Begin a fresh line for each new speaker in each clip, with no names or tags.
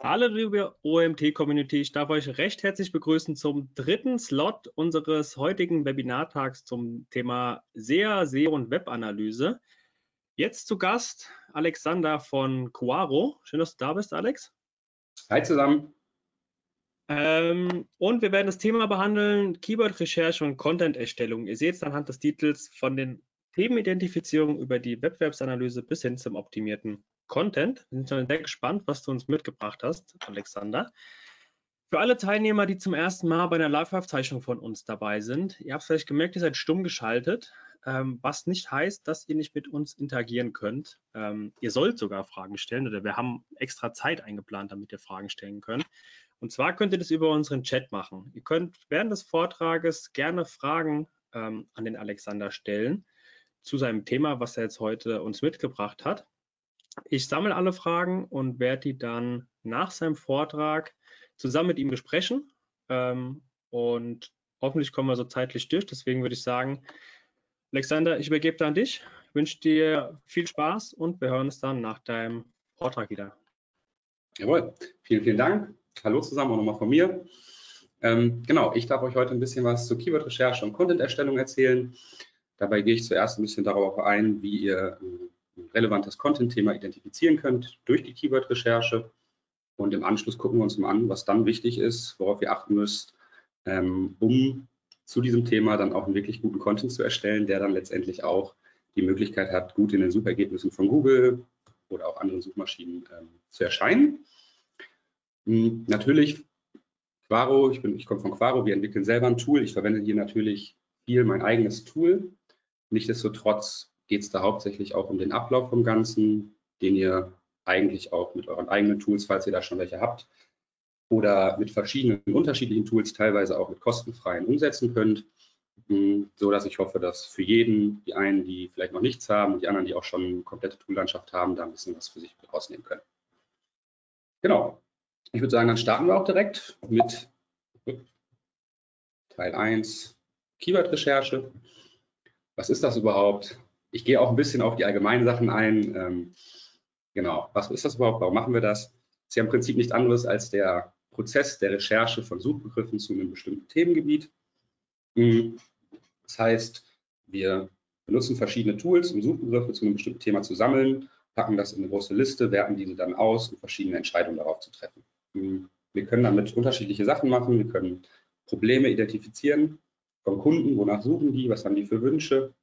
Hallo liebe OMT-Community, ich darf euch recht herzlich begrüßen zum dritten Slot unseres heutigen Webinartags zum Thema SEA, SEO und Webanalyse. Jetzt zu Gast Alexander von Quaro. Schön, dass du da bist, Alex.
Hi zusammen.
Ähm, und wir werden das Thema behandeln, Keyword-Recherche und Content-Erstellung. Ihr seht es anhand des Titels von den Themenidentifizierung über die Wettbewerbsanalyse bis hin zum optimierten Content. Wir sind schon sehr gespannt, was du uns mitgebracht hast, Alexander. Für alle Teilnehmer, die zum ersten Mal bei einer Live-Aufzeichnung von uns dabei sind, ihr habt vielleicht gemerkt, ihr seid stumm geschaltet, ähm, was nicht heißt, dass ihr nicht mit uns interagieren könnt. Ähm, ihr sollt sogar Fragen stellen oder wir haben extra Zeit eingeplant, damit ihr Fragen stellen könnt. Und zwar könnt ihr das über unseren Chat machen. Ihr könnt während des Vortrages gerne Fragen ähm, an den Alexander stellen zu seinem Thema, was er jetzt heute uns mitgebracht hat. Ich sammle alle Fragen und werde die dann nach seinem Vortrag zusammen mit ihm besprechen. Ähm, und hoffentlich kommen wir so zeitlich durch. Deswegen würde ich sagen, Alexander, ich übergebe da an dich. Ich wünsche dir viel Spaß und wir hören uns dann nach deinem Vortrag wieder.
Jawohl, vielen, vielen Dank. Hallo zusammen auch nochmal von mir. Ähm, genau, ich darf euch heute ein bisschen was zur Keyword-Recherche und Content-Erstellung erzählen. Dabei gehe ich zuerst ein bisschen darauf ein, wie ihr ein relevantes Content-Thema identifizieren könnt durch die Keyword-Recherche. Und im Anschluss gucken wir uns mal an, was dann wichtig ist, worauf ihr achten müsst, ähm, um zu diesem Thema dann auch einen wirklich guten Content zu erstellen, der dann letztendlich auch die Möglichkeit hat, gut in den Suchergebnissen von Google oder auch anderen Suchmaschinen ähm, zu erscheinen. Hm, natürlich, Quaro, ich, ich komme von Quaro, wir entwickeln selber ein Tool. Ich verwende hier natürlich viel mein eigenes Tool. Nichtsdestotrotz geht es da hauptsächlich auch um den Ablauf vom Ganzen, den ihr eigentlich auch mit euren eigenen Tools, falls ihr da schon welche habt, oder mit verschiedenen unterschiedlichen Tools, teilweise auch mit kostenfreien umsetzen könnt, hm, so dass ich hoffe, dass für jeden, die einen, die vielleicht noch nichts haben und die anderen, die auch schon eine komplette Toollandschaft haben, da ein bisschen was für sich rausnehmen können. Genau. Ich würde sagen, dann starten wir auch direkt mit Teil 1 Keyword-Recherche. Was ist das überhaupt? Ich gehe auch ein bisschen auf die allgemeinen Sachen ein. Ähm, genau, was ist das überhaupt? Warum machen wir das? Ist ja im Prinzip nichts anderes als der Prozess der Recherche von Suchbegriffen zu einem bestimmten Themengebiet. Hm, das heißt, wir benutzen verschiedene Tools, um Suchbegriffe zu einem bestimmten Thema zu sammeln, packen das in eine große Liste, werten diese dann aus, um verschiedene Entscheidungen darauf zu treffen. Hm, wir können damit unterschiedliche Sachen machen. Wir können Probleme identifizieren vom Kunden, wonach suchen die, was haben die für Wünsche.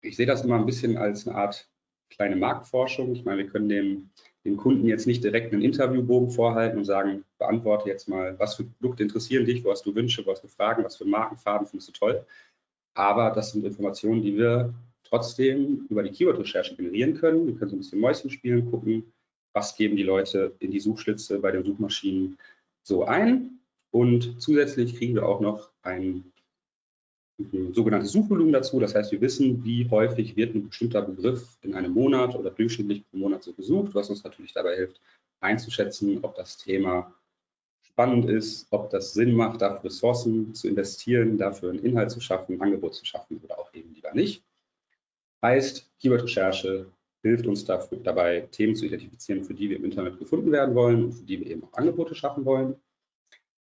Ich sehe das immer ein bisschen als eine Art kleine Marktforschung. Ich meine, wir können dem, dem Kunden jetzt nicht direkt einen Interviewbogen vorhalten und sagen, beantworte jetzt mal, was für Produkte interessieren dich, wo hast du Wünsche, wo hast du Fragen, was für Markenfarben findest du toll. Aber das sind Informationen, die wir trotzdem über die Keyword-Recherche generieren können. Wir können so ein bisschen Mäuschen spielen, gucken, was geben die Leute in die Suchschlitze bei den Suchmaschinen so ein. Und zusätzlich kriegen wir auch noch sogenanntes Suchvolumen dazu. Das heißt, wir wissen, wie häufig wird ein bestimmter Begriff in einem Monat oder durchschnittlich pro Monat so gesucht, was uns natürlich dabei hilft, einzuschätzen, ob das Thema spannend ist, ob das Sinn macht, dafür Ressourcen zu investieren, dafür einen Inhalt zu schaffen, ein Angebot zu schaffen oder auch eben lieber nicht. Heißt, Keyword-Recherche hilft uns dafür, dabei, Themen zu identifizieren, für die wir im Internet gefunden werden wollen und für die wir eben auch Angebote schaffen wollen.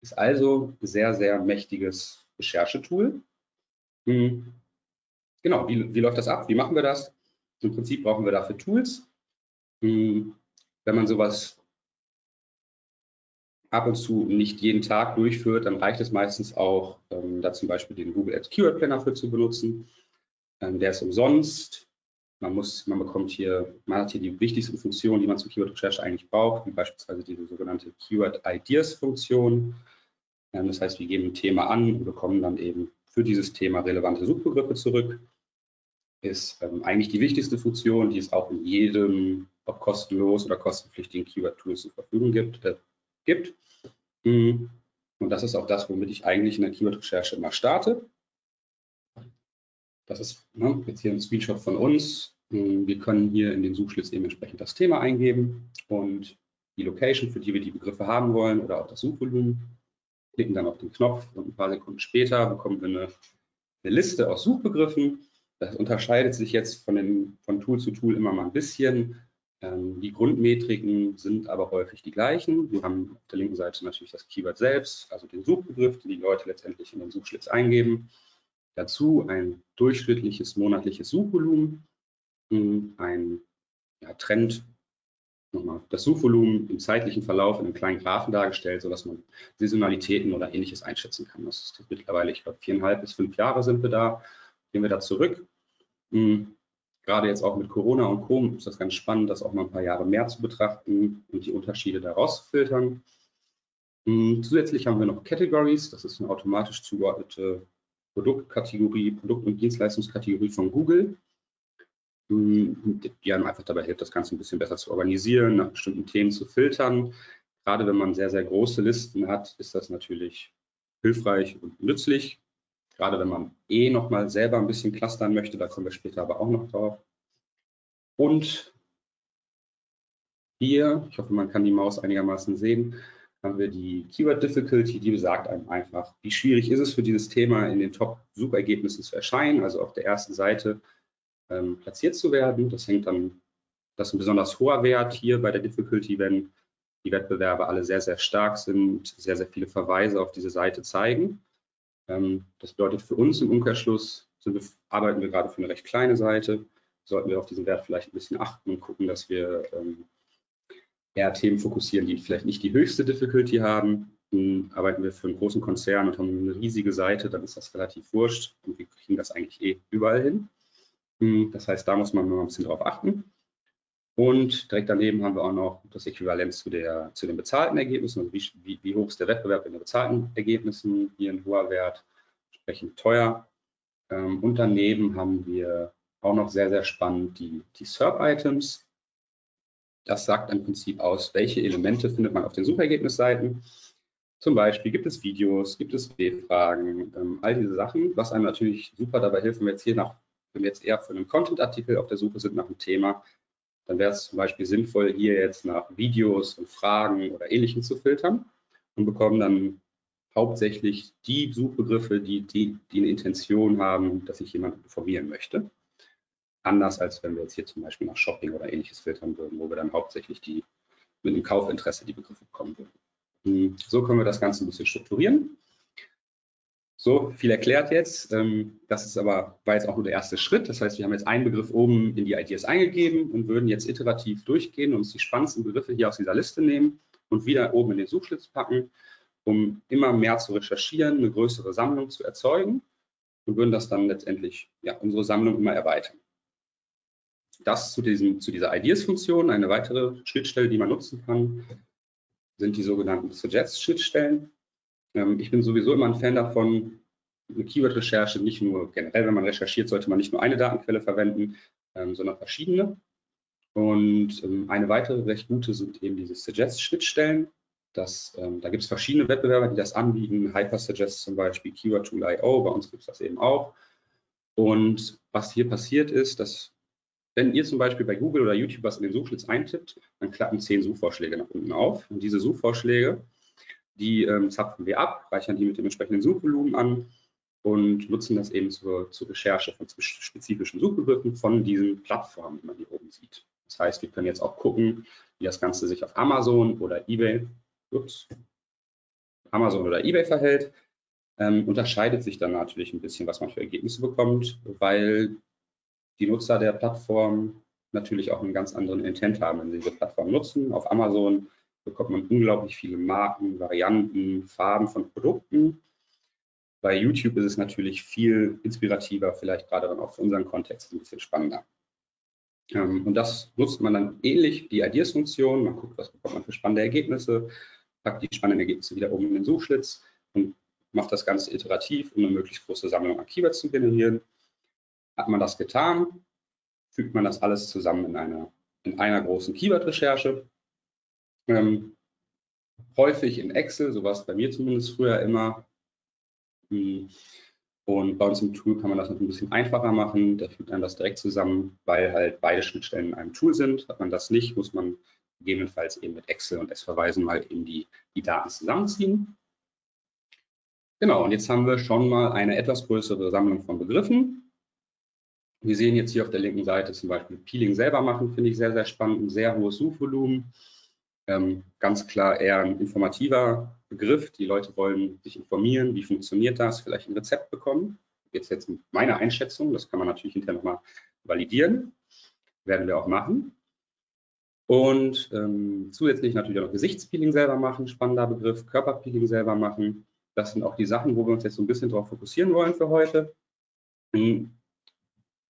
Ist also ein sehr, sehr mächtiges Recherchetool, hm. Genau, wie, wie läuft das ab? Wie machen wir das? Im Prinzip brauchen wir dafür Tools. Hm. Wenn man sowas ab und zu nicht jeden Tag durchführt, dann reicht es meistens auch, ähm, da zum Beispiel den Google Ads Keyword Planner für zu benutzen. Ähm, der ist umsonst. Man muss, man bekommt hier, man hat hier die wichtigsten Funktionen, die man zur Keyword-Recherche eigentlich braucht, wie beispielsweise diese sogenannte Keyword Ideas Funktion. Ähm, das heißt, wir geben ein Thema an und bekommen dann eben für dieses Thema relevante Suchbegriffe zurück. Ist ähm, eigentlich die wichtigste Funktion, die es auch in jedem, ob kostenlos oder kostenpflichtigen Keyword-Tool zur Verfügung gibt. Äh, gibt. Mm. Und das ist auch das, womit ich eigentlich in der Keyword-Recherche immer starte. Das ist ne, jetzt hier ein Screenshot von uns. Mm, wir können hier in den Suchschlitz eben entsprechend das Thema eingeben und die Location, für die wir die Begriffe haben wollen oder auch das Suchvolumen klicken dann auf den Knopf und ein paar Sekunden später bekommen wir eine, eine Liste aus Suchbegriffen. Das unterscheidet sich jetzt von, den, von Tool zu Tool immer mal ein bisschen. Ähm, die Grundmetriken sind aber häufig die gleichen. Wir haben auf der linken Seite natürlich das Keyword selbst, also den Suchbegriff, den die Leute letztendlich in den Suchschlitz eingeben. Dazu ein durchschnittliches monatliches Suchvolumen, ein ja, Trend, nochmal das Suchvolumen im zeitlichen Verlauf in einem kleinen Graphen dargestellt, sodass man Saisonalitäten oder ähnliches einschätzen kann. Das ist mittlerweile, ich glaube, viereinhalb bis fünf Jahre sind wir da, gehen wir da zurück. Hm, gerade jetzt auch mit Corona und Co. ist das ganz spannend, das auch mal ein paar Jahre mehr zu betrachten und die Unterschiede daraus zu filtern. Hm, zusätzlich haben wir noch Categories, das ist eine automatisch zugeordnete Produktkategorie, Produkt- und Dienstleistungskategorie von Google, die einem einfach dabei hilft, das Ganze ein bisschen besser zu organisieren, nach bestimmten Themen zu filtern. Gerade wenn man sehr, sehr große Listen hat, ist das natürlich hilfreich und nützlich. Gerade wenn man eh nochmal selber ein bisschen clustern möchte, da kommen wir später aber auch noch drauf. Und hier, ich hoffe, man kann die Maus einigermaßen sehen, haben wir die Keyword Difficulty, die besagt einem einfach, wie schwierig ist es für dieses Thema in den Top-Suchergebnissen zu erscheinen, also auf der ersten Seite ähm, platziert zu werden. Das hängt dann, das ist ein besonders hoher Wert hier bei der Difficulty, wenn die Wettbewerber alle sehr, sehr stark sind, sehr, sehr viele Verweise auf diese Seite zeigen. Ähm, das bedeutet für uns im Umkehrschluss, wir, arbeiten wir gerade für eine recht kleine Seite, sollten wir auf diesen Wert vielleicht ein bisschen achten und gucken, dass wir ähm, eher Themen fokussieren, die vielleicht nicht die höchste Difficulty haben. Dann arbeiten wir für einen großen Konzern und haben eine riesige Seite, dann ist das relativ wurscht und wir kriegen das eigentlich eh überall hin. Das heißt, da muss man mal ein bisschen drauf achten. Und direkt daneben haben wir auch noch das Äquivalent zu, der, zu den bezahlten Ergebnissen, also wie, wie, wie, hoch ist der Wettbewerb in den bezahlten Ergebnissen, hier ein hoher Wert, entsprechend teuer. Ähm, und daneben haben wir auch noch sehr, sehr spannend die, die SERP-Items. Das sagt im Prinzip aus, welche Elemente findet man auf den Suchergebnisseiten. Zum Beispiel gibt es Videos, gibt es B-Fragen, ähm, all diese Sachen, was einem natürlich super dabei hilft, wenn wir jetzt hier nach, wenn wir jetzt eher für einen Content-Artikel auf der Suche sind nach einem Thema, dann wäre es zum Beispiel sinnvoll, hier jetzt nach Videos und Fragen oder Ähnlichem zu filtern und bekommen dann hauptsächlich die Suchbegriffe, die, die, die eine Intention haben, dass ich jemanden informieren möchte. Anders als wenn wir jetzt hier zum Beispiel nach Shopping oder ähnliches filtern würden, wo wir dann hauptsächlich die mit dem Kaufinteresse die Begriffe bekommen würden. Hm, so können wir das Ganze ein bisschen strukturieren. So, viel erklärt jetzt. Ähm, das ist aber, war jetzt auch nur der erste Schritt. Das heißt, wir haben jetzt einen Begriff oben in die Ideas eingegeben und würden jetzt iterativ durchgehen und uns die spannendsten Begriffe hier aus dieser Liste nehmen und wieder oben in den Suchschlitz packen, um immer mehr zu recherchieren, eine größere Sammlung zu erzeugen und würden das dann letztendlich, ja, unsere Sammlung immer erweitern. Das zu, diesem, zu dieser Ideas-Funktion. Eine weitere Schnittstelle, die man nutzen kann, sind die sogenannten Suggest-Schnittstellen. Ähm, ich bin sowieso immer ein Fan davon, eine Keyword-Recherche nicht nur generell, wenn man recherchiert, sollte man nicht nur eine Datenquelle verwenden, ähm, sondern verschiedene. Und ähm, eine weitere recht gute sind eben diese Suggest-Schnittstellen. Ähm, da gibt es verschiedene Wettbewerber, die das anbieten. HyperSuggest zum Beispiel, Keyword Tool.io, bei uns gibt es das eben auch. Und was hier passiert ist, dass wenn ihr zum Beispiel bei Google oder YouTube was in den Suchschlitz eintippt, dann klappen zehn Suchvorschläge nach unten auf. Und diese Suchvorschläge, die ähm, zapfen wir ab, reichern die mit dem entsprechenden Suchvolumen an und nutzen das eben zur, zur Recherche von spezifischen Suchbegriffen von diesen Plattformen, die man hier oben sieht. Das heißt, wir können jetzt auch gucken, wie das Ganze sich auf Amazon oder eBay, ups, Amazon oder eBay verhält. Ähm, unterscheidet sich dann natürlich ein bisschen, was man für Ergebnisse bekommt, weil die Nutzer der Plattform natürlich auch einen ganz anderen Intent haben, wenn sie diese Plattform nutzen. Auf Amazon bekommt man unglaublich viele Marken, Varianten, Farben von Produkten. Bei YouTube ist es natürlich viel inspirativer, vielleicht gerade dann auch für unseren Kontext ein bisschen spannender. Ähm, und das nutzt man dann ähnlich, die Ideas-Funktion. Man guckt, was bekommt man für spannende Ergebnisse, packt die spannenden Ergebnisse wieder oben in den Suchschlitz und macht das Ganze iterativ, um eine möglichst große Sammlung an Keywords zu generieren. Hat man das getan, fügt man das alles zusammen in einer, in einer großen Keyword-Recherche. Ähm, häufig in Excel, so war es bei mir zumindest früher immer. Hm, und bei uns im Tool kann man das noch ein bisschen einfacher machen. Da fügt man das direkt zusammen, weil halt beide Schnittstellen in einem Tool sind. Hat man das nicht, muss man gegebenenfalls eben mit Excel und S-Verweisen mal eben die, die Daten zusammenziehen. Genau, und jetzt haben wir schon mal eine etwas größere Sammlung von Begriffen. Wir sehen jetzt hier auf der linken Seite zum Beispiel Peeling selber machen, finde ich sehr, sehr spannend, ein sehr hohes Suchvolumen. Ähm, ganz klar eher ein informativer Begriff. Die Leute wollen sich informieren, wie funktioniert das, vielleicht ein Rezept bekommen. Jetzt jetzt meine Einschätzung, das kann man natürlich hinterher nochmal validieren, werden wir auch machen. Und ähm, zusätzlich natürlich auch noch Gesichtspeeling selber machen, spannender Begriff, Körperpeeling selber machen. Das sind auch die Sachen, wo wir uns jetzt so ein bisschen darauf fokussieren wollen für heute. Hm,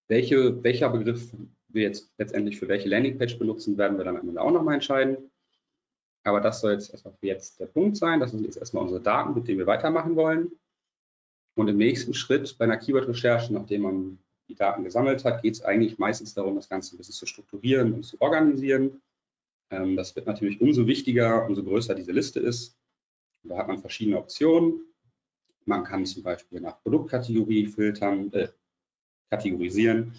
welche, welcher Begriff wir jetzt letztendlich für welche Landingpage benutzen, werden wir dann am Ende auch nochmal entscheiden. Aber das soll jetzt erstmal für jetzt der Punkt sein. Das sind jetzt erstmal unsere Daten, mit denen wir weitermachen wollen. Und im nächsten Schritt bei einer Keyword-Recherche, nachdem man die Daten gesammelt hat, geht es eigentlich meistens darum, das Ganze ein bisschen zu strukturieren und zu organisieren. Ähm, das wird natürlich umso wichtiger, umso größer diese Liste ist. Da hat man verschiedene Optionen. Man kann zum Beispiel nach Produktkategorie filtern, äh, kategorisieren.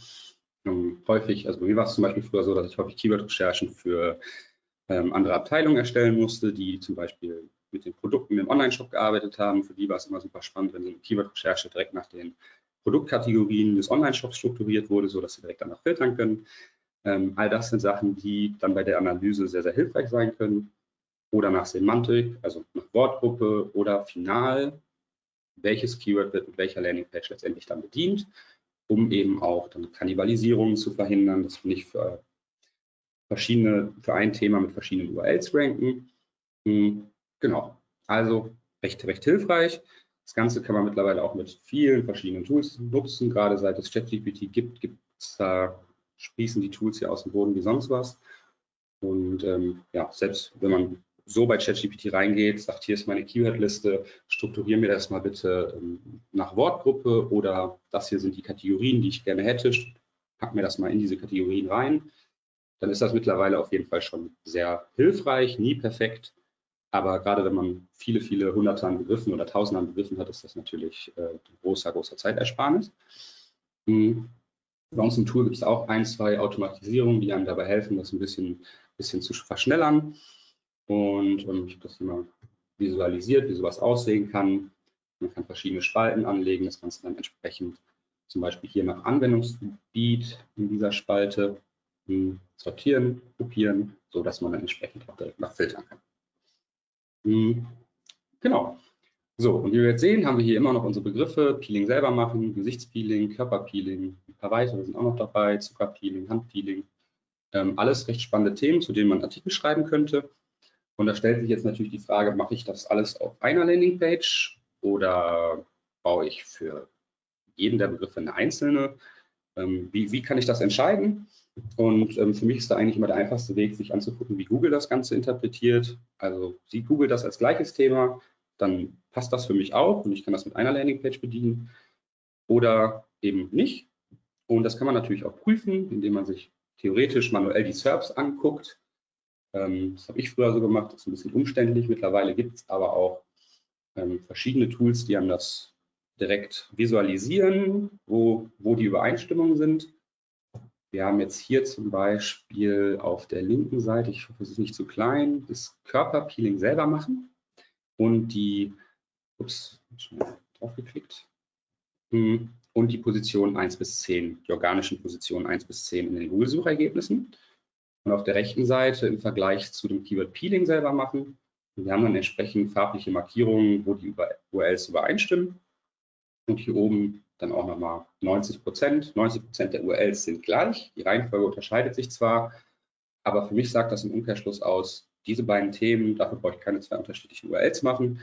Ähm, häufig, also bei mir war es zum Beispiel früher so, dass ich häufig Keyword-Recherchen für ähm, andere Abteilungen erstellen musste, die zum Beispiel mit den Produkten im Online-Shop gearbeitet haben. Für die war es immer super spannend, wenn so eine Keyword-Recherche direkt nach den Produktkategorien des Online-Shops strukturiert wurde, sodass sie direkt danach filtern können. Ähm, all das sind Sachen, die dann bei der Analyse sehr, sehr hilfreich sein können. Oder nach Semantik, also nach Wortgruppe oder final, welches Keyword wird mit welcher Landingpage letztendlich dann bedient um eben auch dann Kannibalisierungen zu verhindern, dass wir nicht für verschiedene, für ein Thema mit verschiedenen URLs ranken. Hm, genau, also recht, recht hilfreich. Das Ganze kann man mittlerweile auch mit vielen verschiedenen Tools nutzen. Gerade seit es ChatGPT gibt, gibt es da, sprießen die Tools ja aus dem Boden wie sonst was. Und ähm, ja, selbst wenn man so bei ChatGPT reingeht, sagt, hier ist meine Keywordliste, strukturiere mir das mal bitte ähm, nach Wortgruppe oder das hier sind die Kategorien, die ich gerne hätte, pack mir das mal in diese Kategorien rein. Dann ist das mittlerweile auf jeden Fall schon sehr hilfreich, nie perfekt. Aber gerade wenn man viele, viele hunderte an Begriffen oder tausende an Begriffen hat, ist das natürlich äh, großer, großer Zeitersparnis. Mhm. Bei uns im Tool gibt es auch ein, zwei Automatisierungen, die einem dabei helfen, das ein bisschen, bisschen zu verschnellern. Und ähm, ich habe das immer visualisiert, wie sowas aussehen kann. Man kann verschiedene Spalten anlegen, das Ganze dann entsprechend zum Beispiel hier nach Anwendungsgebiet in dieser Spalte sortieren, kopieren, so dass man dann entsprechend auch direkt nach filtern kann. Hm, genau. So, und wie wir jetzt sehen, haben wir hier immer noch unsere Begriffe, Peeling selber machen, Gesichtspeeling, Körperpeeling, ein paar weitere sind auch noch dabei, Zuckerpeeling, Handpeeling. Ähm, alles recht spannende Themen, zu denen man Artikel schreiben könnte. Und da stellt sich jetzt natürlich die Frage, mache ich das alles auf einer Landingpage oder baue ich für jeden der Begriffe eine einzelne? Ähm, wie, wie, kann ich das entscheiden? Und ähm, für mich ist da eigentlich immer der einfachste Weg, sich anzugucken, wie Google das Ganze interpretiert. Also sieht Google das als gleiches Thema, dann passt das für mich auch und ich kann das mit einer Landingpage bedienen oder eben nicht. Und das kann man natürlich auch prüfen, indem man sich theoretisch manuell die SERPs anguckt ähm, das habe ich früher so gemacht, das ist ein bisschen umständlich. Mittlerweile gibt es aber auch ähm, verschiedene Tools, die einem das direkt visualisieren, wo, wo die Übereinstimmungen sind. Wir haben jetzt hier zum Beispiel auf der linken Seite, ich hoffe, es ist nicht zu klein, das Körperpeeling selber machen und die, ups, schnell draufgeklickt, hm, und die Position 1 bis 10, die organischen Positionen 1 bis 10 in den Google-Suchergebnissen und auf der rechten Seite im Vergleich zu dem Keyword Peeling selber machen. Und wir haben dann entsprechend farbliche Markierungen, wo die URLs übereinstimmen. Und hier oben dann auch nochmal 90 Prozent. 90 Prozent der URLs sind gleich. Die Reihenfolge unterscheidet sich zwar, aber für mich sagt das im Umkehrschluss aus, diese beiden Themen, dafür brauche ich keine zwei unterschiedlichen URLs machen.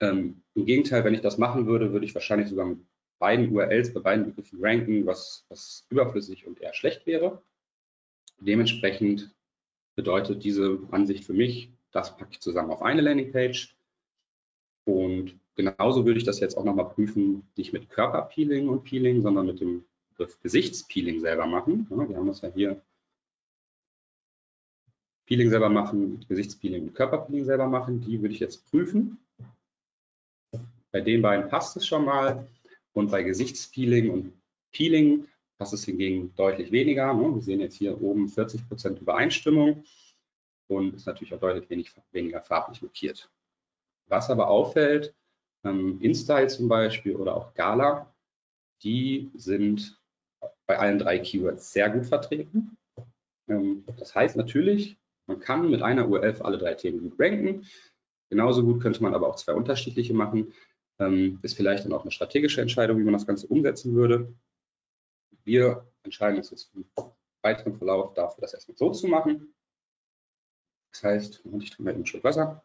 Ähm, Im Gegenteil, wenn ich das machen würde, würde ich wahrscheinlich sogar mit beiden URLs bei beiden Begriffen ranken, was, was überflüssig und eher schlecht wäre. Dementsprechend bedeutet diese Ansicht für mich, das packe ich zusammen auf eine Landingpage. Und genauso würde ich das jetzt auch nochmal prüfen, nicht mit Körperpeeling und Peeling, sondern mit dem Begriff Gesichtspeeling selber machen. Ja, wir haben das ja hier. Peeling selber machen, Gesichtspeeling und Körperpeeling selber machen, die würde ich jetzt prüfen. Bei den beiden passt es schon mal. Und bei Gesichtspeeling und Peeling das ist hingegen deutlich weniger. Ne? Wir sehen jetzt hier oben 40 Prozent Übereinstimmung und ist natürlich auch deutlich wenig, weniger farblich markiert. Was aber auffällt, ähm, InStyle zum Beispiel oder auch Gala, die sind bei allen drei Keywords sehr gut vertreten. Ähm, das heißt natürlich, man kann mit einer URL für alle drei Themen gut ranken. Genauso gut könnte man aber auch zwei unterschiedliche machen. Ähm, ist vielleicht dann auch eine strategische Entscheidung, wie man das Ganze umsetzen würde. Wir entscheiden uns jetzt im weiteren Verlauf dafür, das erstmal so zu machen. Das heißt, ich trinke mal einen Schluck Wasser.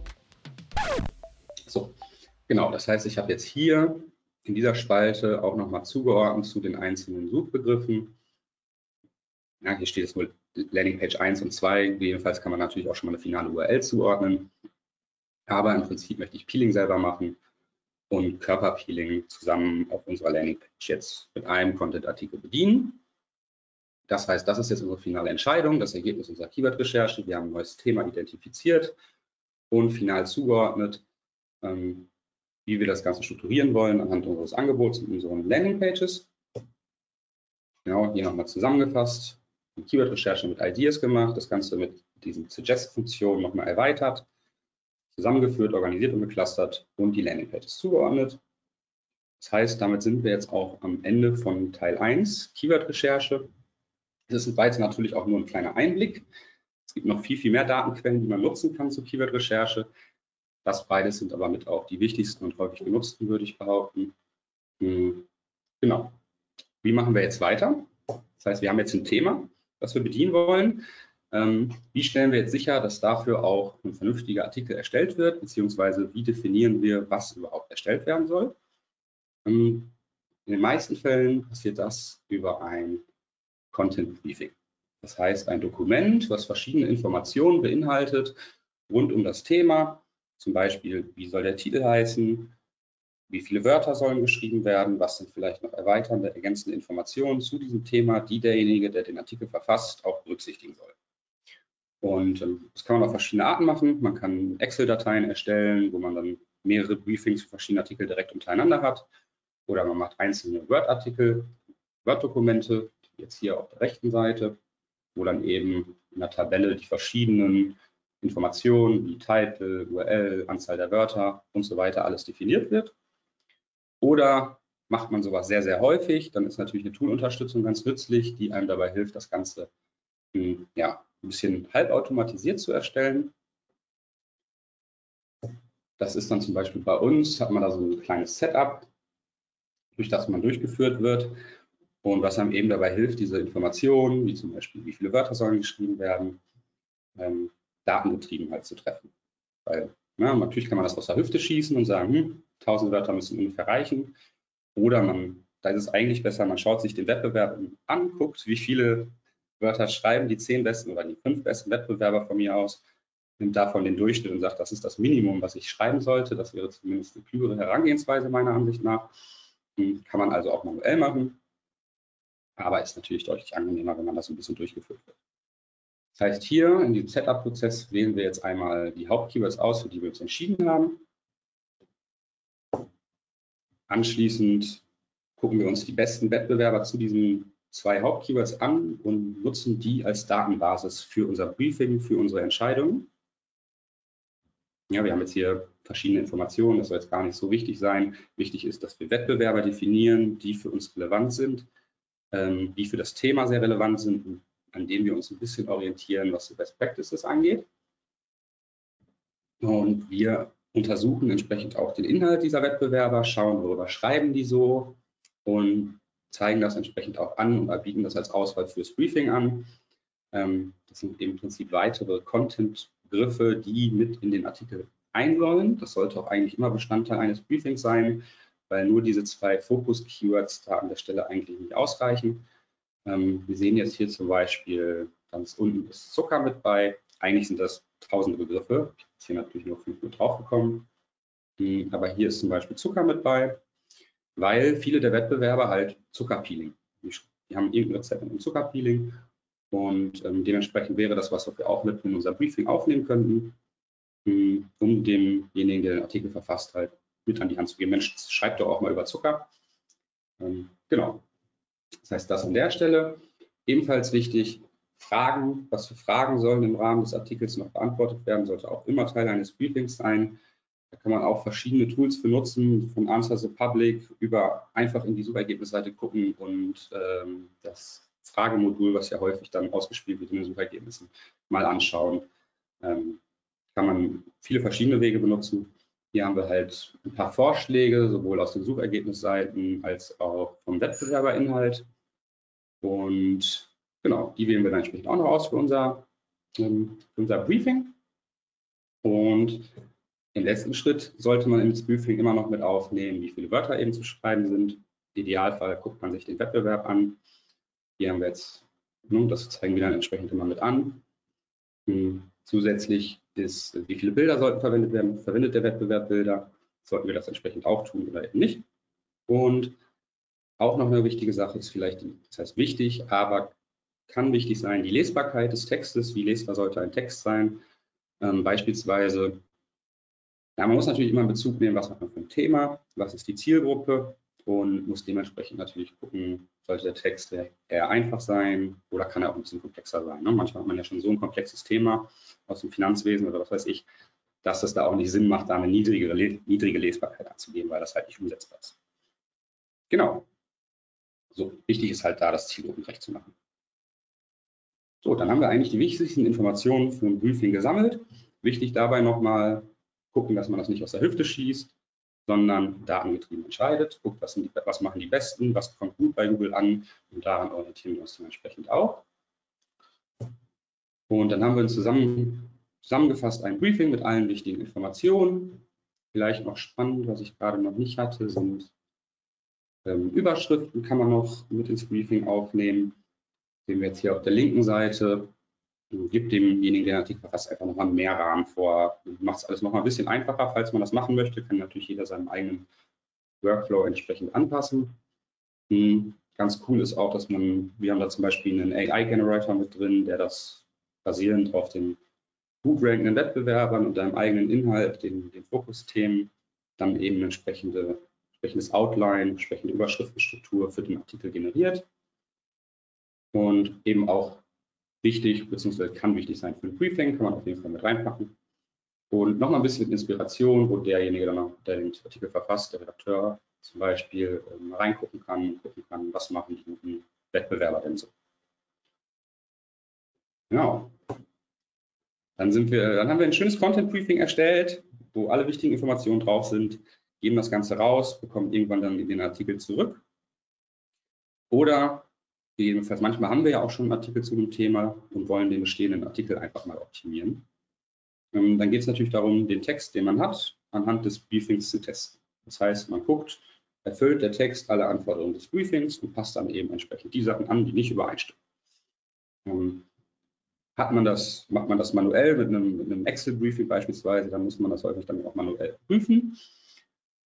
Genau, das heißt, ich habe jetzt hier in dieser Spalte auch nochmal zugeordnet zu den einzelnen Suchbegriffen. Ja, hier steht es wohl Landingpage 1 und 2. Jedenfalls kann man natürlich auch schon mal eine finale URL zuordnen. Aber im Prinzip möchte ich Peeling selber machen und Körperpeeling zusammen auf unserer Landingpage jetzt mit einem Content-Artikel bedienen. Das heißt, das ist jetzt unsere finale Entscheidung, das Ergebnis unserer Keyword-Recherche. Wir haben ein neues Thema identifiziert und final zugeordnet. Ähm, wie wir das Ganze strukturieren wollen anhand unseres Angebots und unseren Landingpages. Genau, hier nochmal zusammengefasst. Die Keyword-Recherche mit Ideas gemacht, das Ganze mit diesen Suggest-Funktionen nochmal erweitert, zusammengeführt, organisiert und geclustert und die Landingpages zugeordnet. Das heißt, damit sind wir jetzt auch am Ende von Teil 1, Keyword-Recherche. Das ist weiter natürlich auch nur ein kleiner Einblick. Es gibt noch viel, viel mehr Datenquellen, die man nutzen kann zur Keyword-Recherche. Das beides sind aber mit auch die wichtigsten und häufig genutzten, würde ich behaupten. Hm, genau. Wie machen wir jetzt weiter? Das heißt, wir haben jetzt ein Thema, das wir bedienen wollen. Ähm, wie stellen wir jetzt sicher, dass dafür auch ein vernünftiger Artikel erstellt wird, beziehungsweise wie definieren wir, was überhaupt erstellt werden soll? Ähm, in den meisten Fällen passiert das über ein Content Briefing. Das heißt, ein Dokument, was verschiedene Informationen beinhaltet rund um das Thema, zum Beispiel, wie soll der Titel heißen? Wie viele Wörter sollen geschrieben werden? Was sind vielleicht noch erweiternde, ergänzende Informationen zu diesem Thema, die derjenige, der den Artikel verfasst, auch berücksichtigen soll? Und ähm, das kann man auf verschiedene Arten machen. Man kann Excel-Dateien erstellen, wo man dann mehrere Briefings für verschiedene Artikel direkt untereinander hat. Oder man macht einzelne Word-Artikel, Word-Dokumente, jetzt hier auf der rechten Seite, wo dann eben in der Tabelle die verschiedenen Informationen wie Titel, URL, Anzahl der Wörter und so weiter alles definiert wird. Oder macht man sowas sehr, sehr häufig, dann ist natürlich eine Tool-Unterstützung ganz nützlich, die einem dabei hilft, das Ganze hm, ja, ein bisschen halbautomatisiert zu erstellen. Das ist dann zum Beispiel bei uns, hat man da so ein kleines Setup, durch das man durchgeführt wird und was einem eben dabei hilft, diese Informationen, wie zum Beispiel, wie viele Wörter sollen geschrieben werden, ähm, datengetrieben halt zu treffen. Weil ja, natürlich kann man das aus der Hüfte schießen und sagen, hm, 1000 Wörter müssen ungefähr reichen. Oder man, da ist es eigentlich besser, man schaut sich den Wettbewerb an, guckt, wie viele Wörter schreiben die zehn besten oder die fünf besten Wettbewerber von mir aus, nimmt davon den Durchschnitt und sagt, das ist das Minimum, was ich schreiben sollte. Das wäre zumindest eine klügere Herangehensweise meiner Ansicht nach. Hm, kann man also auch manuell machen, aber ist natürlich deutlich angenehmer, wenn man das ein bisschen durchgeführt wird. Das heißt, hier in diesem Setup-Prozess wählen wir jetzt einmal die Hauptkeywords aus, für die wir uns entschieden haben. Anschließend gucken wir uns die besten Wettbewerber zu diesen zwei Hauptkeywords an und nutzen die als Datenbasis für unser Briefing, für unsere Entscheidungen. Ja, wir haben jetzt hier verschiedene Informationen, das soll jetzt gar nicht so wichtig sein. Wichtig ist, dass wir Wettbewerber definieren, die für uns relevant sind, ähm, die für das Thema sehr relevant sind und an denen wir uns ein bisschen orientieren, was die Best Practices angeht. Und wir untersuchen entsprechend auch den Inhalt dieser Wettbewerber, schauen, worüber schreiben die so und zeigen das entsprechend auch an und bieten das als Auswahl fürs Briefing an. Ähm, das sind im Prinzip weitere Content-Begriffe, die mit in den Artikel ein sollen. Das sollte auch eigentlich immer Bestandteil eines Briefings sein, weil nur diese zwei Fokus-Keywords da an der Stelle eigentlich nicht ausreichen. Ähm, wir sehen jetzt hier zum Beispiel ganz unten ist Zucker mit bei. Eigentlich sind das tausende Begriffe. Ich bin hier natürlich nur fünf mit draufgekommen. Hm, aber hier ist zum Beispiel Zucker mit bei. weil viele der Wettbewerber halt Zuckerpeeling, die, die haben irgendein Rezept mit Zuckerpeeling und ähm, dementsprechend wäre das was, was wir auch mit in unser Briefing aufnehmen könnten, um demjenigen, der den Artikel verfasst, halt mit an die Hand zu geben. Mensch, schreibt doch auch mal über Zucker. Ähm, genau. Das heißt, das an der Stelle. Ebenfalls wichtig, Fragen, was für Fragen sollen im Rahmen des Artikels noch beantwortet werden, sollte auch immer Teil eines Briefings sein. Da kann man auch verschiedene Tools für nutzen, von Answer the Public über einfach in die Suchergebnisseite gucken und ähm, das Fragemodul, was ja häufig dann ausgespielt wird in den Suchergebnissen, mal anschauen. Ähm, kann man viele verschiedene Wege benutzen. Hier haben wir halt ein paar Vorschläge, sowohl aus den Suchergebnisseiten als auch vom Wettbewerberinhalt. Und genau, die wählen wir dann entsprechend auch noch aus für unser, ähm, unser Briefing. Und im letzten Schritt sollte man ins Briefing immer noch mit aufnehmen, wie viele Wörter eben zu schreiben sind. Im Idealfall guckt man sich den Wettbewerb an. Hier haben wir jetzt, das zeigen wir dann entsprechend immer mit an. Hm, zusätzlich ist, wie viele Bilder sollten verwendet werden. Verwendet der Wettbewerb Bilder? Sollten wir das entsprechend auch tun oder eben nicht? Und auch noch eine wichtige Sache ist vielleicht, das heißt wichtig, aber kann wichtig sein, die Lesbarkeit des Textes. Wie lesbar sollte ein Text sein? Ähm, beispielsweise, ja, man muss natürlich immer in Bezug nehmen, was hat man für ein Thema, was ist die Zielgruppe und muss dementsprechend natürlich gucken, sollte der Text eher einfach sein oder kann er auch ein bisschen komplexer sein. Ne? Manchmal hat man ja schon so ein komplexes Thema aus dem Finanzwesen oder was weiß ich, dass es da auch nicht Sinn macht, da eine niedrigere, niedrige Lesbarkeit anzugeben, weil das halt nicht umsetzbar ist. Genau. So, wichtig ist halt da, das Zielgruppenrecht zu machen. So, dann haben wir eigentlich die wichtigsten Informationen für ein Briefing gesammelt. Wichtig dabei nochmal gucken, dass man das nicht aus der Hüfte schießt, sondern datengetrieben entscheidet, guckt, was, die, was machen die Besten, was kommt gut bei Google an und daran orientieren wir uns dann entsprechend auch. Und dann haben wir zusammen, zusammengefasst ein Briefing mit allen wichtigen Informationen. Vielleicht noch spannend, was ich gerade noch nicht hatte, sind ähm, Überschriften, kann man noch mit ins Briefing aufnehmen sehen wir jetzt hier auf der linken Seite, gibt demjenigen, der den Artikel verfasst, einfach nochmal mehr Rahmen vor, macht es alles nochmal ein bisschen einfacher. Falls man das machen möchte, kann natürlich jeder seinen eigenen Workflow entsprechend anpassen. Hm, ganz cool ist auch, dass man, wir haben da zum Beispiel einen AI-Generator mit drin, der das basierend auf den gut rankenden Wettbewerbern und deinem eigenen Inhalt, den, den Fokusthemen, dann eben entsprechende, entsprechendes Outline, entsprechende Überschriftenstruktur für den Artikel generiert und eben auch wichtig, beziehungsweise kann wichtig sein für ein Briefing, kann man auf jeden Fall mit reinpacken. Und nochmal ein bisschen mit Inspiration, wo derjenige dann auch, der den Artikel verfasst, der Redakteur zum Beispiel, ähm, reingucken kann, gucken kann, was machen die guten Wettbewerber denn so. Genau. Dann sind wir, dann haben wir ein schönes Content Briefing erstellt, wo alle wichtigen Informationen drauf sind, geben das Ganze raus, bekommen irgendwann dann den Artikel zurück. Oder Jedenfalls manchmal haben wir ja auch schon einen Artikel zu einem Thema und wollen den bestehenden Artikel einfach mal optimieren. Ähm, dann geht es natürlich darum, den Text, den man hat, anhand des Briefings zu testen. Das heißt, man guckt, erfüllt der Text alle Anforderungen des Briefings und passt dann eben entsprechend die Sachen an, die nicht übereinstimmen. Ähm, hat man das, macht man das manuell mit einem, einem Excel-Briefing beispielsweise, dann muss man das häufig dann auch manuell prüfen.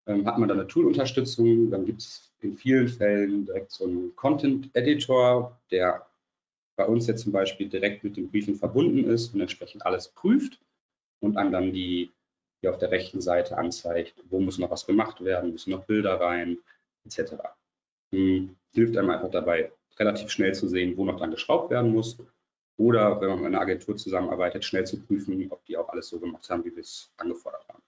Ähm, hat man dann eine Tool-Unterstützung, dann gibt es in vielen Fällen direkt so einen Content-Editor, der bei uns jetzt zum Beispiel direkt mit dem Briefing verbunden ist und entsprechend alles prüft und einem dann die, die auf der rechten Seite anzeigt, wo muss noch was gemacht werden, müssen noch Bilder rein, etc. Hm, hilft einem einfach dabei, relativ schnell zu sehen, wo noch dann geschraubt werden muss. Oder wenn man mit einer Agentur zusammenarbeitet, schnell zu prüfen, ob die auch alles so gemacht haben, wie wir es angefordert haben.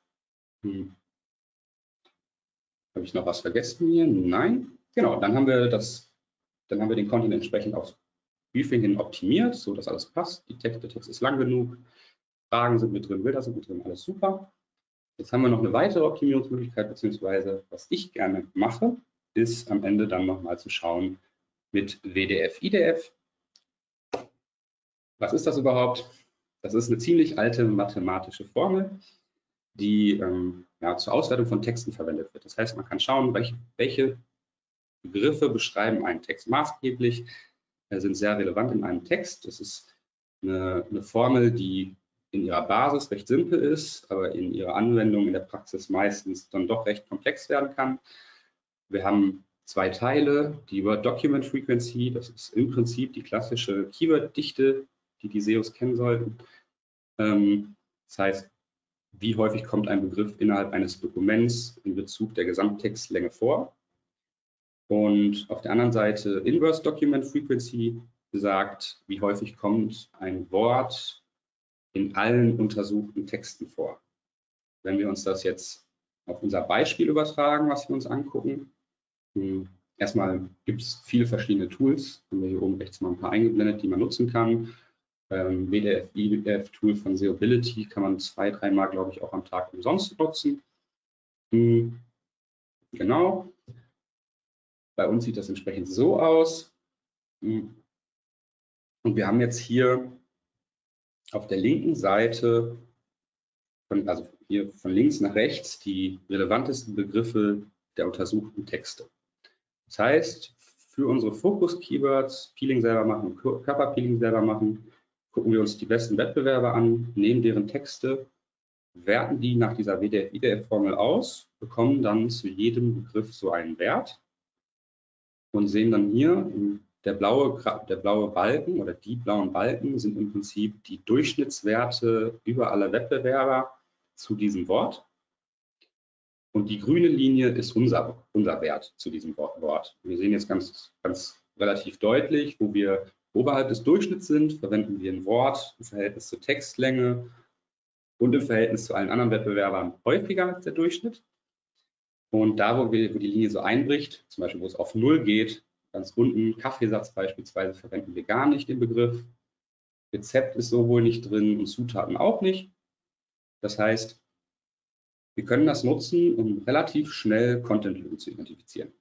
Habe ich noch was vergessen hier? Nein. Genau, dann haben wir das, dann haben wir den Content entsprechend aufs Briefing hin optimiert, so dass alles passt. Die Text, der Text ist lang genug, Fragen sind mit drin, Bilder sind mit drin, alles super. Jetzt haben wir noch eine weitere Optimierungsmöglichkeit, beziehungsweise was ich gerne mache, ist am Ende dann nochmal zu schauen mit WDF, IDF. Was ist das überhaupt? Das ist eine ziemlich alte mathematische Formel, die ähm, ja, zur Auswertung von Texten verwendet wird. Das heißt, man kann schauen, welche, welche Begriffe beschreiben einen Text maßgeblich, äh, sind sehr relevant in einem Text. Das ist eine, eine Formel, die in ihrer Basis recht simpel ist, aber in ihrer Anwendung in der Praxis meistens dann doch recht komplex werden kann. Wir haben zwei Teile, die Word Document Frequency, das ist im Prinzip die klassische Keyword-Dichte, die die SEOs kennen sollten. Ähm, das heißt, wie häufig kommt ein Begriff innerhalb eines Dokuments in Bezug der Gesamttextlänge vor. Und auf der anderen Seite Inverse Document Frequency sagt, wie häufig kommt ein Wort in allen untersuchten Texten vor. Wenn wir uns das jetzt auf unser Beispiel übertragen, was wir uns angucken, hm, erstmal gibt es viele verschiedene Tools, haben wir hier oben rechts mal ein paar eingeblendet, die man nutzen kann. Ähm, WDF, IDF-Tool von Seobility kann man zwei, dreimal, glaube ich, auch am Tag umsonst nutzen. Hm, genau. Bei uns sieht das entsprechend so aus. Hm. Und wir haben jetzt hier auf der linken Seite, von, also hier von links nach rechts, die relevantesten Begriffe der untersuchten Texte. Das heißt, für unsere Fokus-Keywords, Peeling selber machen, Körperpeeling selber machen, gucken wir uns die besten Wettbewerber an, nehmen deren Texte, werten die nach dieser WDF-IDF-Formel aus, bekommen dann zu jedem Begriff so einen Wert und sehen dann hier, der blaue, der blaue Balken oder die blauen Balken sind im Prinzip die Durchschnittswerte über alle Wettbewerber zu diesem Wort. Und die grüne Linie ist unser, unser Wert zu diesem Wort. Wir sehen jetzt ganz, ganz relativ deutlich, wo wir oberhalb des Durchschnitts sind, verwenden wir ein Wort im Verhältnis zur Textlänge und im Verhältnis zu allen anderen Wettbewerbern häufiger als der Durchschnitt. Und da, wo, wir, wo die Linie so einbricht, zum Beispiel wo es auf Null geht, ganz unten, Kaffeesatz beispielsweise, verwenden wir gar nicht den Begriff. Rezept ist sowohl nicht drin und Zutaten auch nicht. Das heißt, wir können das nutzen, um relativ schnell Content-Lücken zu identifizieren.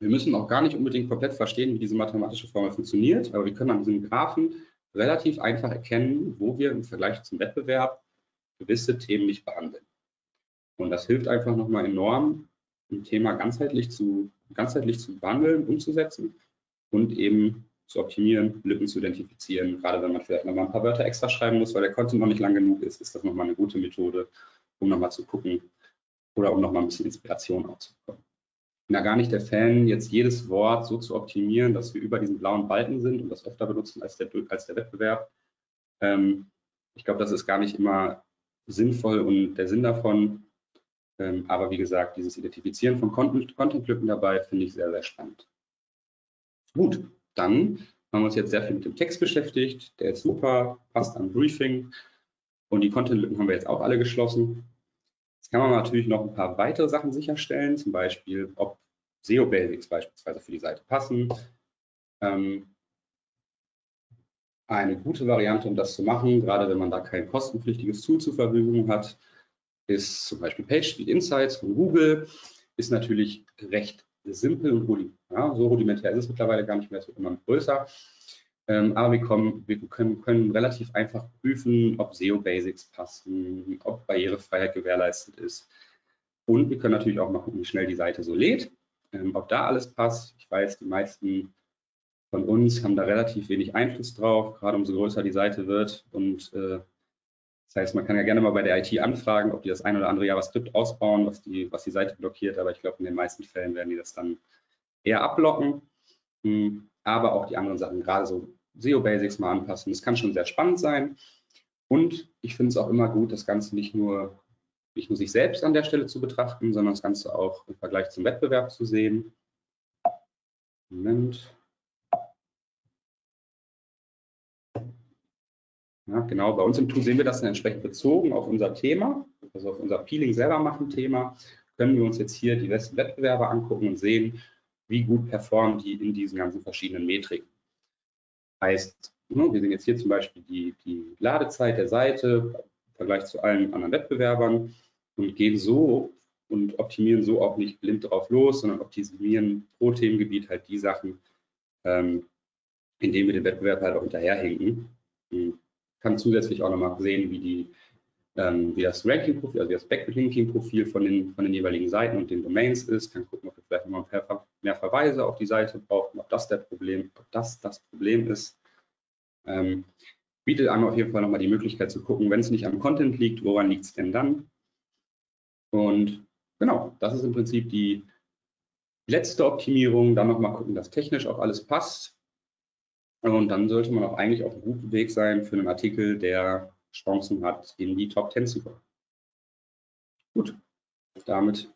Wir müssen auch gar nicht unbedingt komplett verstehen, wie diese mathematische Formel funktioniert, aber wir können an diesem Graphen relativ einfach erkennen, wo wir im Vergleich zum Wettbewerb gewisse Themen nicht behandeln. Und das hilft einfach nochmal enorm, ein Thema ganzheitlich zu, ganzheitlich zu behandeln, umzusetzen und eben zu optimieren, Lücken zu identifizieren. Gerade wenn man vielleicht nochmal ein paar Wörter extra schreiben muss, weil der Content noch nicht lang genug ist, ist das nochmal eine gute Methode, um nochmal zu gucken oder um nochmal ein bisschen Inspiration aufzubekommen bin da gar nicht der Fan, jetzt jedes Wort so zu optimieren, dass wir über diesen blauen Balken sind und das öfter benutzen als der, als der Wettbewerb. Ähm, ich glaube, das ist gar nicht immer sinnvoll und der Sinn davon. Ähm, aber wie gesagt, dieses Identifizieren von Content-Lücken dabei finde ich sehr, sehr spannend. Gut, dann haben wir uns jetzt sehr viel mit dem Text beschäftigt. Der ist super, passt am Briefing. Und die Content-Lücken haben wir jetzt auch alle geschlossen. Jetzt kann man natürlich noch ein paar weitere Sachen sicherstellen, zum Beispiel, ob SEO-Basics beispielsweise für die Seite passen. Ähm, eine gute Variante, um das zu machen, gerade wenn man da kein kostenpflichtiges Tool zur Verfügung hat, ist zum Beispiel PageSpeed Insights von Google. Ist natürlich recht simpel und ja, so rudimentär ist es mittlerweile gar nicht mehr, es wird immer größer. Ähm, aber wir, kommen, wir können, können, relativ einfach prüfen, ob SEO-Basics passen, ob Barrierefreiheit gewährleistet ist. Und wir können natürlich auch mal gucken, wie schnell die Seite so lädt, ähm, ob da alles passt. Ich weiß, die meisten von uns haben da relativ wenig Einfluss drauf, gerade umso größer die Seite wird. Und äh, das heißt, man kann ja gerne mal bei der IT anfragen, ob die das ein oder andere JavaScript ausbauen, was die, was die Seite blockiert. Aber ich glaube, in den meisten Fällen werden die das dann eher abblocken. Hm, aber auch die anderen Sachen, gerade so SEO-Basics mal anpassen. Das kann schon sehr spannend sein. Und ich finde es auch immer gut, das Ganze nicht nur, nicht nur sich selbst an der Stelle zu betrachten, sondern das Ganze auch im Vergleich zum Wettbewerb zu sehen. Moment. Ja, genau, bei uns im Tool sehen wir das dann entsprechend bezogen auf unser Thema, also auf unser Peeling selber machen Thema. Können wir uns jetzt hier die besten Wettbewerber angucken und sehen, wie gut performen die in diesen ganzen verschiedenen Metriken. Heißt, ne, wir sehen jetzt hier zum Beispiel die, die Ladezeit der Seite Vergleich zu allen anderen Wettbewerbern und gehen so und optimieren so auch nicht blind drauf los, sondern optimieren pro Themengebiet halt die Sachen, ähm, indem wir den Wettbewerb halt auch hinterherhinken. Ich kann zusätzlich auch nochmal sehen, wie, die, ähm, wie das Ranking-Profil, also das Backlinking-Profil von den, von den jeweiligen Seiten und den Domains ist. Kann gucken, ob wir vielleicht nochmal mehr Verweise auf die Seite brauchen, ob das der Problem, ob das das Problem ist. Ähm, bietet einem auf jeden Fall nochmal die Möglichkeit zu gucken, wenn es nicht am Content liegt, woran liegt es denn dann? Und genau, das ist im Prinzip die, letzte Optimierung, dann nochmal gucken, dass technisch auch alles passt. Und dann sollte man auch eigentlich auf einem guten Weg sein für einen Artikel, der Chancen hat, in die Top 10 zu kommen. Gut, damit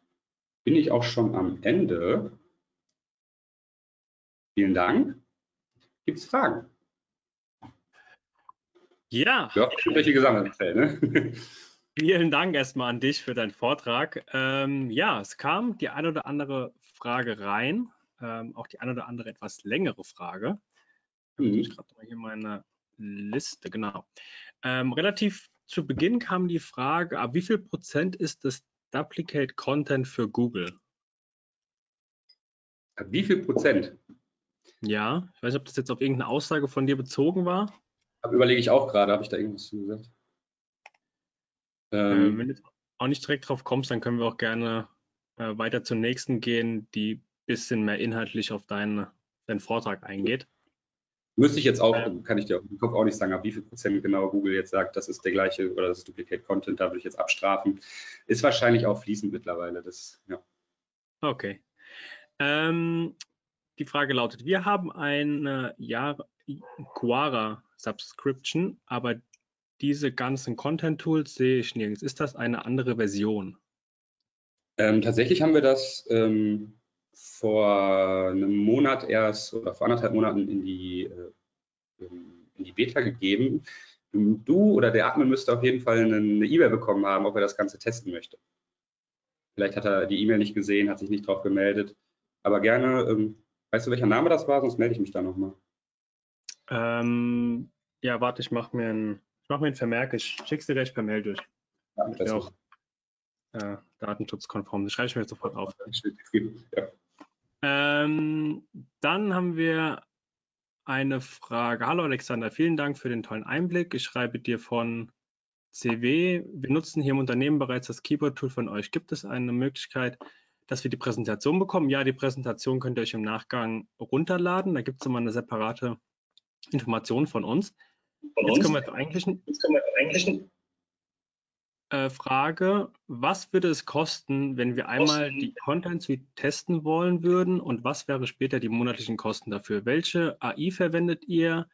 bin ich auch schon am Ende. Vielen Dank. Gibt es Fragen?
Ja.
Ja, welche gesammelt, ne?
Vielen Dank erstmal an dich für deinen Vortrag. Ähm, ja, es kam die eine oder andere Frage rein, ähm, auch die eine oder andere etwas längere Frage. Mhm. Ich gerade mal hier meine Liste, genau. Ähm, relativ zu Beginn kam die Frage, ab wie viel Prozent ist das Duplicate Content für Google?
Ab wie viel Prozent?
Ja, ich weiß nicht, ob das jetzt auf irgendeine Aussage von dir bezogen war.
Überlege ich auch gerade, habe ich da irgendwas zu gesagt?
Ähm, ähm, wenn du auch nicht direkt drauf kommst, dann können wir auch gerne äh, weiter zur nächsten gehen, die ein bisschen mehr inhaltlich auf deinen, deinen Vortrag eingeht.
Müsste ich jetzt auch, ähm, kann ich dir im Kopf auch nicht sagen, ab wie viel Prozent genau Google jetzt sagt, das ist der gleiche oder das ist Duplicate Content, da würde ich jetzt abstrafen. Ist wahrscheinlich auch fließend mittlerweile. Das, ja.
Okay. Ähm, die Frage lautet, wir haben eine Jahr Quora Subscription, aber diese ganzen Content-Tools sehe ich nirgends. Ist das eine andere Version?
Ähm, tatsächlich haben wir das ähm, vor einem Monat erst oder vor anderthalb Monaten in die, äh, in die Beta gegeben. Du oder der Admin müsste auf jeden Fall eine E-Mail bekommen haben, ob er das Ganze testen möchte. Vielleicht hat er die E-Mail nicht gesehen, hat sich nicht darauf gemeldet. Aber gerne, ähm, weißt du, welcher Name das war? Sonst melde ich mich da nochmal.
Ähm, ja, warte, ich mache mir ein ich mache mir einen Vermerk, ich schicke es dir gleich per Mail durch. Ja, das ist auch äh, datenschutzkonform. Das schreibe ich mir jetzt sofort auf. Ja. Ähm, dann haben wir eine Frage. Hallo Alexander, vielen Dank für den tollen Einblick. Ich schreibe dir von CW. Wir nutzen hier im Unternehmen bereits das Keyboard-Tool von euch. Gibt es eine Möglichkeit, dass wir die Präsentation bekommen? Ja, die Präsentation könnt ihr euch im Nachgang runterladen. Da gibt es immer eine separate Information von uns. Von Jetzt kommen wir zur eigentlichen, Jetzt kommen wir zur eigentlichen äh, Frage. Was würde es kosten, wenn wir einmal Kosten. die Content Suite testen wollen würden und was wäre später die monatlichen Kosten dafür? Welche AI verwendet ihr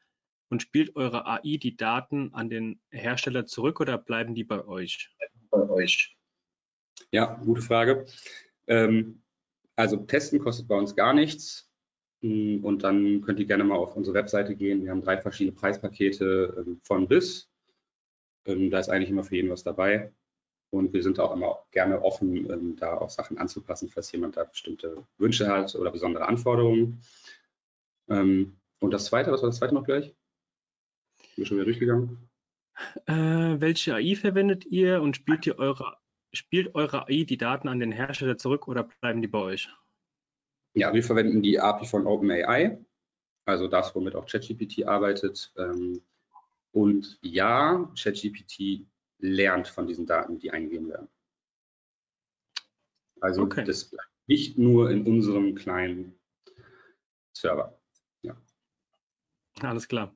und spielt eure AI die Daten an den Hersteller zurück oder bleiben die bei euch?
Bei euch. Ja, gute Frage. Ähm, also testen kostet bei uns gar nichts. Und dann könnt ihr gerne mal auf unsere Webseite gehen. Wir haben drei verschiedene Preispakete ähm, von bis. Ähm, da ist eigentlich immer für jeden was dabei. Und wir sind auch immer gerne offen, ähm, da auch Sachen anzupassen, falls jemand da bestimmte Wünsche hat oder besondere Anforderungen. Und das zweite, was war das zweite noch gleich? Sind wir schon wieder durchgegangen?
Äh, welche AI verwendet ihr und spielt ihr eure, spielt eure AI die Daten an den Hersteller zurück oder bleiben die bei euch?
Ja, wir verwenden die API von OpenAI, also das, womit auch ChatGPT arbeitet. Ähm, und ja, ChatGPT lernt von diesen Daten, die eingegeben werden. Also okay. das bleibt nicht nur in unserem kleinen Server. Ja.
Alles klar.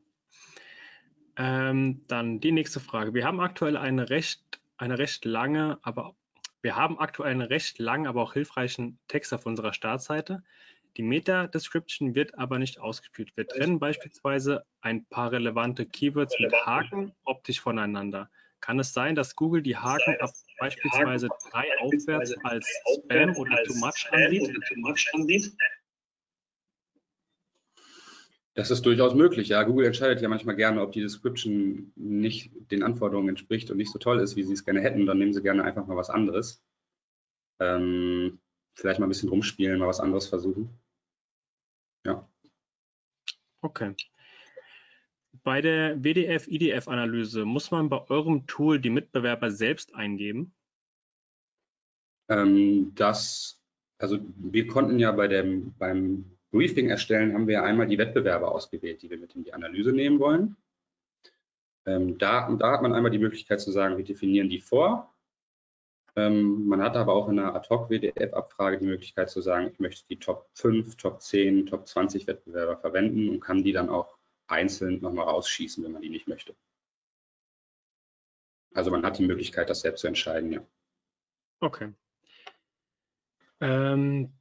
Ähm, dann die nächste Frage. Wir haben aktuell eine recht, eine recht lange, aber wir haben aktuell einen recht langen, aber auch hilfreichen Text auf unserer Startseite. Die Meta-Description wird aber nicht ausgespielt. Wir trennen beispielsweise ein paar relevante Keywords mit Haken optisch voneinander. Kann es sein, dass Google die Haken ab beispielsweise drei aufwärts als Spam oder Too Much ansieht?
Das ist durchaus möglich, ja. Google entscheidet ja manchmal gerne, ob die Description nicht den Anforderungen entspricht und nicht so toll ist, wie sie es gerne hätten. Dann nehmen sie gerne einfach mal was anderes. Ähm, vielleicht mal ein bisschen rumspielen, mal was anderes versuchen. Ja.
Okay. Bei der WDF-IDF-Analyse muss man bei eurem Tool die Mitbewerber selbst eingeben?
Ähm, das, also wir konnten ja bei dem, beim Briefing erstellen, haben wir einmal die Wettbewerber ausgewählt, die wir mit in die Analyse nehmen wollen. Ähm, da, da, hat man einmal die Möglichkeit zu sagen, wir definieren die vor. Ähm, man hat aber auch in einer Ad-Hoc-WDF-Abfrage die Möglichkeit zu sagen, ich möchte die Top 5, Top 10, Top 20 Wettbewerber verwenden und kann die dann auch einzeln nochmal rausschießen, wenn man die nicht möchte. Also man hat die Möglichkeit, das selbst zu entscheiden, ja.
Okay. Ähm,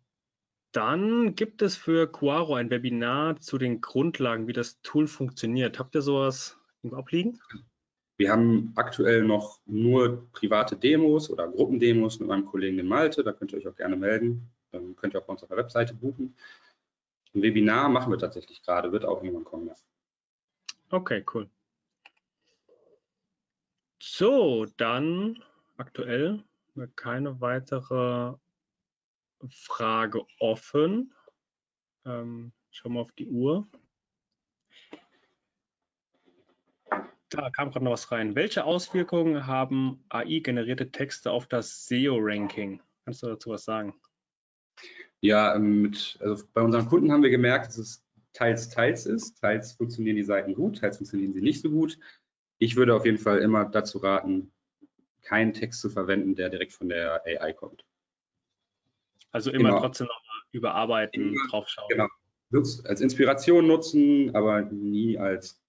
Dann gibt es für Quaro ein Webinar zu den Grundlagen, wie das Tool funktioniert. Habt ihr sowas im Abliegen?
Wir haben aktuell noch nur private Demos oder Gruppendemos mit meinem Kollegen in Malte. Da könnt ihr euch auch gerne melden. Dann könnt ihr auch bei uns auf der Webseite buchen. Ein Webinar machen wir tatsächlich gerade, wird auch irgendwann kommen. Ja.
Okay, cool. So, dann aktuell keine weitere Frage offen. Ähm, schauen wir auf die Uhr. Da kam gerade noch was rein. Welche Auswirkungen haben AI-generierte Texte auf das SEO-Ranking? Kannst du dazu was sagen?
Ja, ähm, mit, also bei unseren Kunden haben wir gemerkt, dass es teils, teils ist. Teils funktionieren die Seiten gut, teils funktionieren sie nicht so gut. Ich würde auf jeden Fall immer dazu raten, keinen Text zu verwenden, der direkt von der AI kommt.
Also immer genau. trotzdem nochmal überarbeiten, immer, draufschauen. Genau.
Als Inspiration nutzen, aber nie als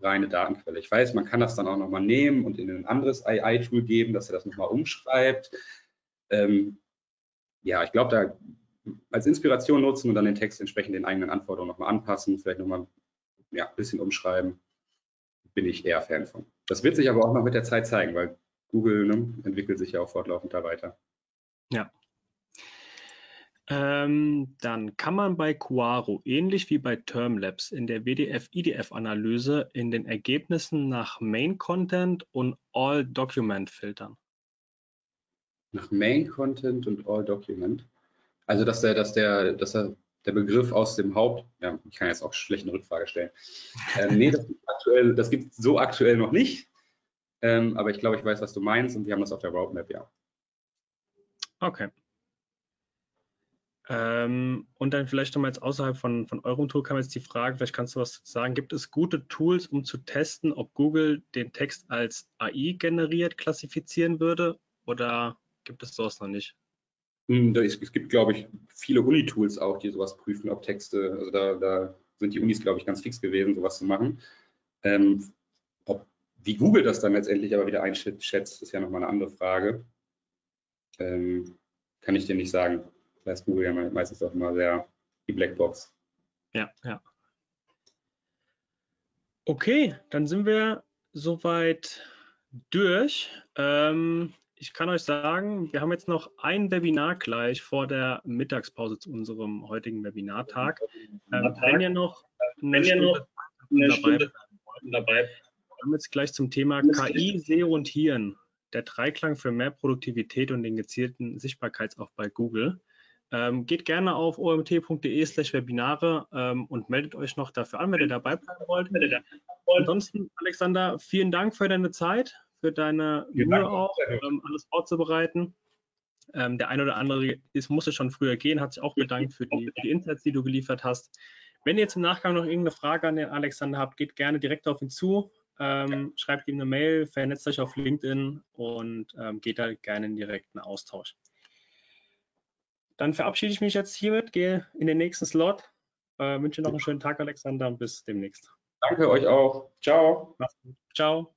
reine Datenquelle. Ich weiß, man kann das dann auch nochmal nehmen und in ein anderes AI-Tool geben, dass er das nochmal umschreibt. Ähm, ja, ich glaube, da als Inspiration nutzen und dann den Text entsprechend den eigenen Anforderungen nochmal anpassen, vielleicht nochmal ja, ein bisschen umschreiben, bin ich eher Fan von. Das wird sich aber auch noch mit der Zeit zeigen, weil Google ne, entwickelt sich ja auch fortlaufend da weiter.
Ja. Ähm, dann kann man bei Quaro ähnlich wie bei Termlabs in der WDF-IDF-Analyse in den Ergebnissen nach Main Content und All Document filtern.
Nach Main Content und All Document? Also, dass der, dass der, dass er der Begriff aus dem Haupt, ja, ich kann jetzt auch schlecht eine Rückfrage stellen. Ähm, nee, das gibt, aktuell, das gibt so aktuell noch nicht. Ähm, aber ich glaube, ich weiß, was du meinst und wir haben das auf der Roadmap, ja.
Okay. Ähm, und dann vielleicht nochmal jetzt außerhalb von, von eurem Tool kam jetzt die Frage, vielleicht kannst du was sagen, gibt es gute Tools, um zu testen, ob Google den Text als AI generiert klassifizieren würde oder gibt es sowas noch nicht?
Hm, es gibt, glaube ich, viele Uni-Tools auch, die sowas prüfen, ob Texte, also da, da sind die Unis, glaube ich, ganz fix gewesen, sowas zu machen. Ähm, ob, wie Google das dann letztendlich aber wieder einschätzt, ist ja nochmal eine andere Frage. Ähm, kann ich dir nicht sagen. Da ist Google ja meistens auch immer sehr die Blackbox.
Ja, ja. Okay, dann sind wir soweit durch. Ähm, ich kann euch sagen, wir haben jetzt noch ein Webinar gleich vor der Mittagspause zu unserem heutigen Webinartag. Ähm, wenn ihr noch eine, Stunde, noch eine Stunde dabei, dabei wir haben jetzt gleich zum Thema KI, SEO und Hirn. Der Dreiklang für mehr Produktivität und den gezielten Sichtbarkeitsaufbau bei Google. Ähm, geht gerne auf omt.de slash Webinare ähm, und meldet euch noch dafür an, wenn ihr dabei bleiben wollt. Ansonsten, Alexander, vielen Dank für deine Zeit für deine Mühe auch, ähm, alles vorzubereiten. Ähm, der eine oder andere ist, musste schon früher gehen, hat sich auch bedankt für die, für die Insights, die du geliefert hast. Wenn ihr jetzt im Nachgang noch irgendeine Frage an den Alexander habt, geht gerne direkt auf ihn zu, ähm, schreibt ihm eine Mail, vernetzt euch auf LinkedIn und ähm, geht da gerne in direkten Austausch. Dann verabschiede ich mich jetzt hiermit, gehe in den nächsten Slot. Äh, wünsche noch einen schönen Tag, Alexander, und bis demnächst.
Danke euch auch. Ciao.
Ciao.